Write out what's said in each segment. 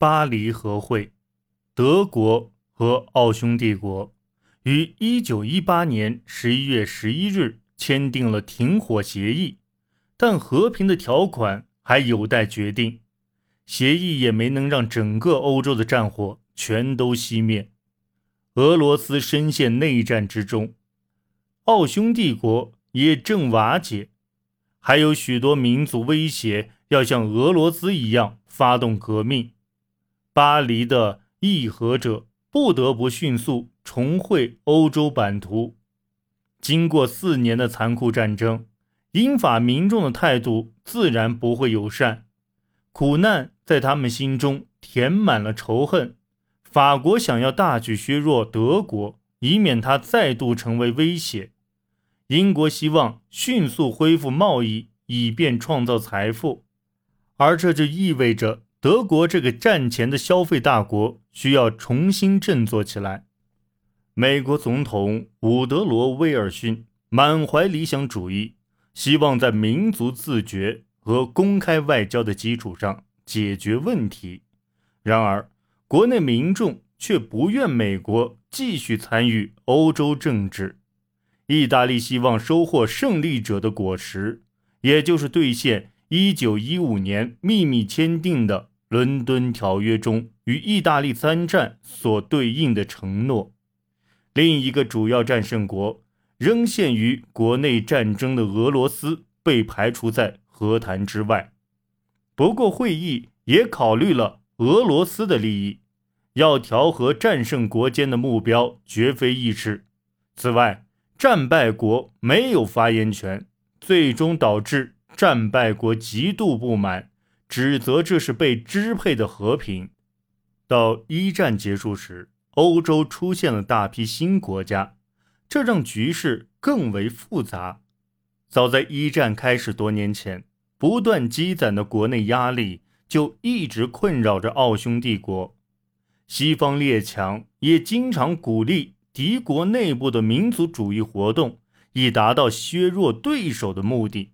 巴黎和会，德国和奥匈帝国于一九一八年十一月十一日签订了停火协议，但和平的条款还有待决定。协议也没能让整个欧洲的战火全都熄灭，俄罗斯深陷内战之中，奥匈帝国也正瓦解，还有许多民族威胁要像俄罗斯一样发动革命。巴黎的议和者不得不迅速重绘欧洲版图。经过四年的残酷战争，英法民众的态度自然不会友善，苦难。在他们心中填满了仇恨。法国想要大举削弱德国，以免它再度成为威胁。英国希望迅速恢复贸易，以便创造财富。而这就意味着德国这个战前的消费大国需要重新振作起来。美国总统伍德罗·威尔逊满怀理想主义，希望在民族自觉和公开外交的基础上。解决问题，然而国内民众却不愿美国继续参与欧洲政治。意大利希望收获胜利者的果实，也就是兑现1915年秘密签订的《伦敦条约》中与意大利参战所对应的承诺。另一个主要战胜国仍陷于国内战争的俄罗斯被排除在和谈之外。不过，会议也考虑了俄罗斯的利益，要调和战胜国间的目标绝非易事。此外，战败国没有发言权，最终导致战败国极度不满，指责这是被支配的和平。到一战结束时，欧洲出现了大批新国家，这让局势更为复杂。早在一战开始多年前。不断积攒的国内压力就一直困扰着奥匈帝国，西方列强也经常鼓励敌国内部的民族主义活动，以达到削弱对手的目的。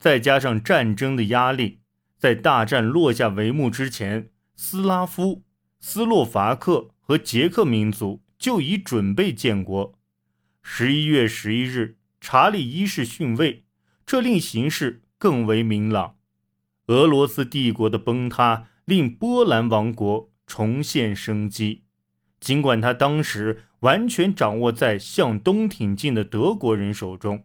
再加上战争的压力，在大战落下帷幕之前，斯拉夫、斯洛伐克和捷克民族就已准备建国。十一月十一日，查理一世逊位，这令形势。更为明朗，俄罗斯帝国的崩塌令波兰王国重现生机。尽管他当时完全掌握在向东挺进的德国人手中，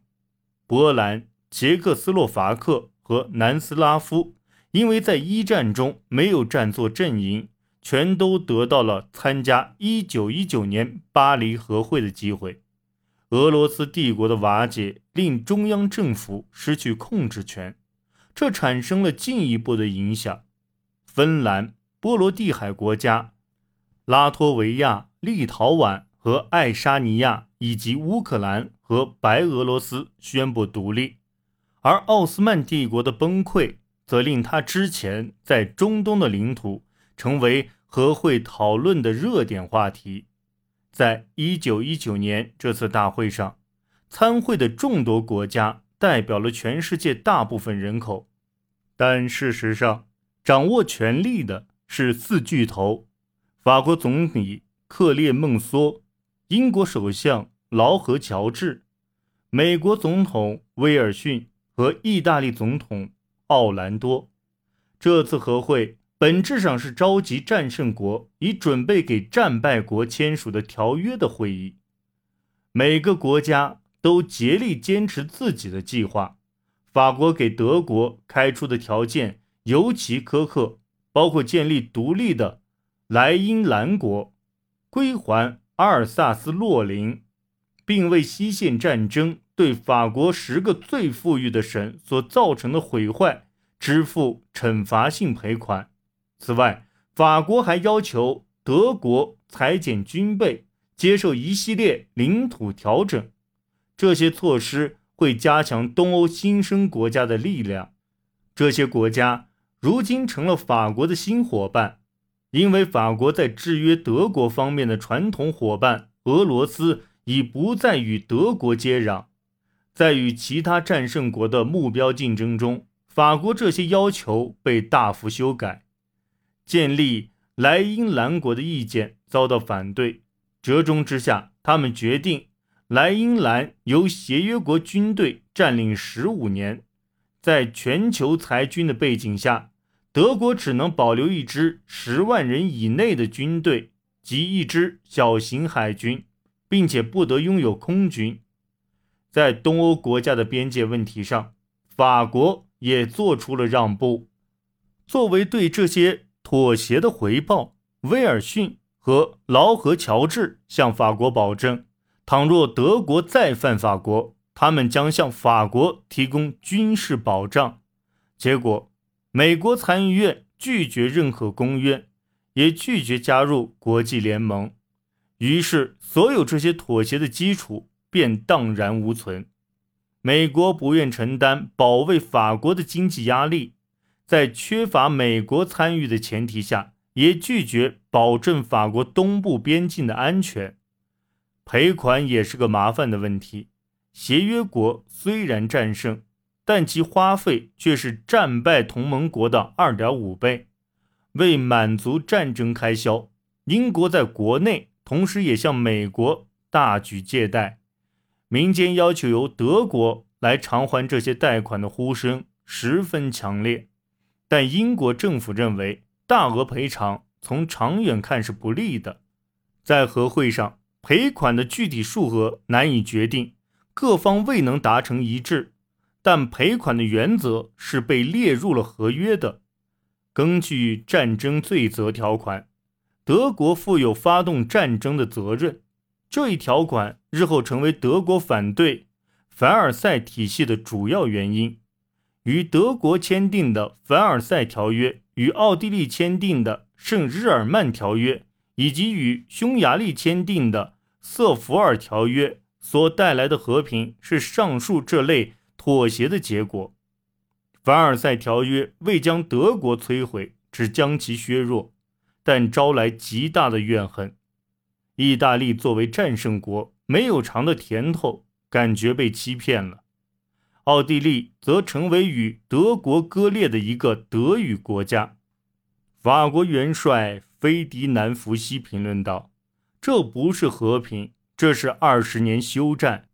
波兰、捷克斯洛伐克和南斯拉夫因为在一战中没有站作阵营，全都得到了参加1919年巴黎和会的机会。俄罗斯帝国的瓦解令中央政府失去控制权，这产生了进一步的影响。芬兰、波罗的海国家、拉脱维亚、立陶宛和爱沙尼亚以及乌克兰和白俄罗斯宣布独立，而奥斯曼帝国的崩溃则令他之前在中东的领土成为和会讨论的热点话题。在一九一九年这次大会上，参会的众多国家代表了全世界大部分人口，但事实上，掌握权力的是四巨头：法国总理克列孟梭、英国首相劳合乔治、美国总统威尔逊和意大利总统奥兰多。这次和会。本质上是召集战胜国以准备给战败国签署的条约的会议。每个国家都竭力坚持自己的计划。法国给德国开出的条件尤其苛刻，包括建立独立的莱茵兰国，归还阿尔萨斯洛林，并为西线战争对法国十个最富裕的省所造成的毁坏支付惩罚性赔款。此外，法国还要求德国裁减军备，接受一系列领土调整。这些措施会加强东欧新生国家的力量。这些国家如今成了法国的新伙伴，因为法国在制约德国方面的传统伙伴俄罗斯已不再与德国接壤。在与其他战胜国的目标竞争中，法国这些要求被大幅修改。建立莱茵兰国的意见遭到反对，折中之下，他们决定莱茵兰由协约国军队占领十五年。在全球裁军的背景下，德国只能保留一支十万人以内的军队及一支小型海军，并且不得拥有空军。在东欧国家的边界问题上，法国也做出了让步。作为对这些妥协的回报，威尔逊和劳合乔治向法国保证，倘若德国再犯法国。他们将向法国提供军事保障。结果，美国参议院拒绝任何公约，也拒绝加入国际联盟。于是，所有这些妥协的基础便荡然无存。美国不愿承担保卫法国的经济压力，在缺乏美国参与的前提下，也拒绝保证法国东部边境的安全。赔款也是个麻烦的问题。协约国虽然战胜，但其花费却是战败同盟国的二点五倍。为满足战争开销，英国在国内同时也向美国大举借贷。民间要求由德国来偿还这些贷款的呼声十分强烈，但英国政府认为大额赔偿从长远看是不利的。在和会上，赔款的具体数额难以决定。各方未能达成一致，但赔款的原则是被列入了合约的。根据战争罪责条款，德国负有发动战争的责任。这一条款日后成为德国反对凡尔赛体系的主要原因。与德国签订的凡尔赛条约，与奥地利签订的圣日耳曼条约，以及与匈牙利签订的瑟弗尔条约。所带来的和平是上述这类妥协的结果。凡尔赛条约未将德国摧毁，只将其削弱，但招来极大的怨恨。意大利作为战胜国，没有尝的甜头，感觉被欺骗了。奥地利则成为与德国割裂的一个德语国家。法国元帅菲迪南福西评论道：“这不是和平。”这是二十年休战，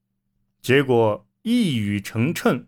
结果一语成谶，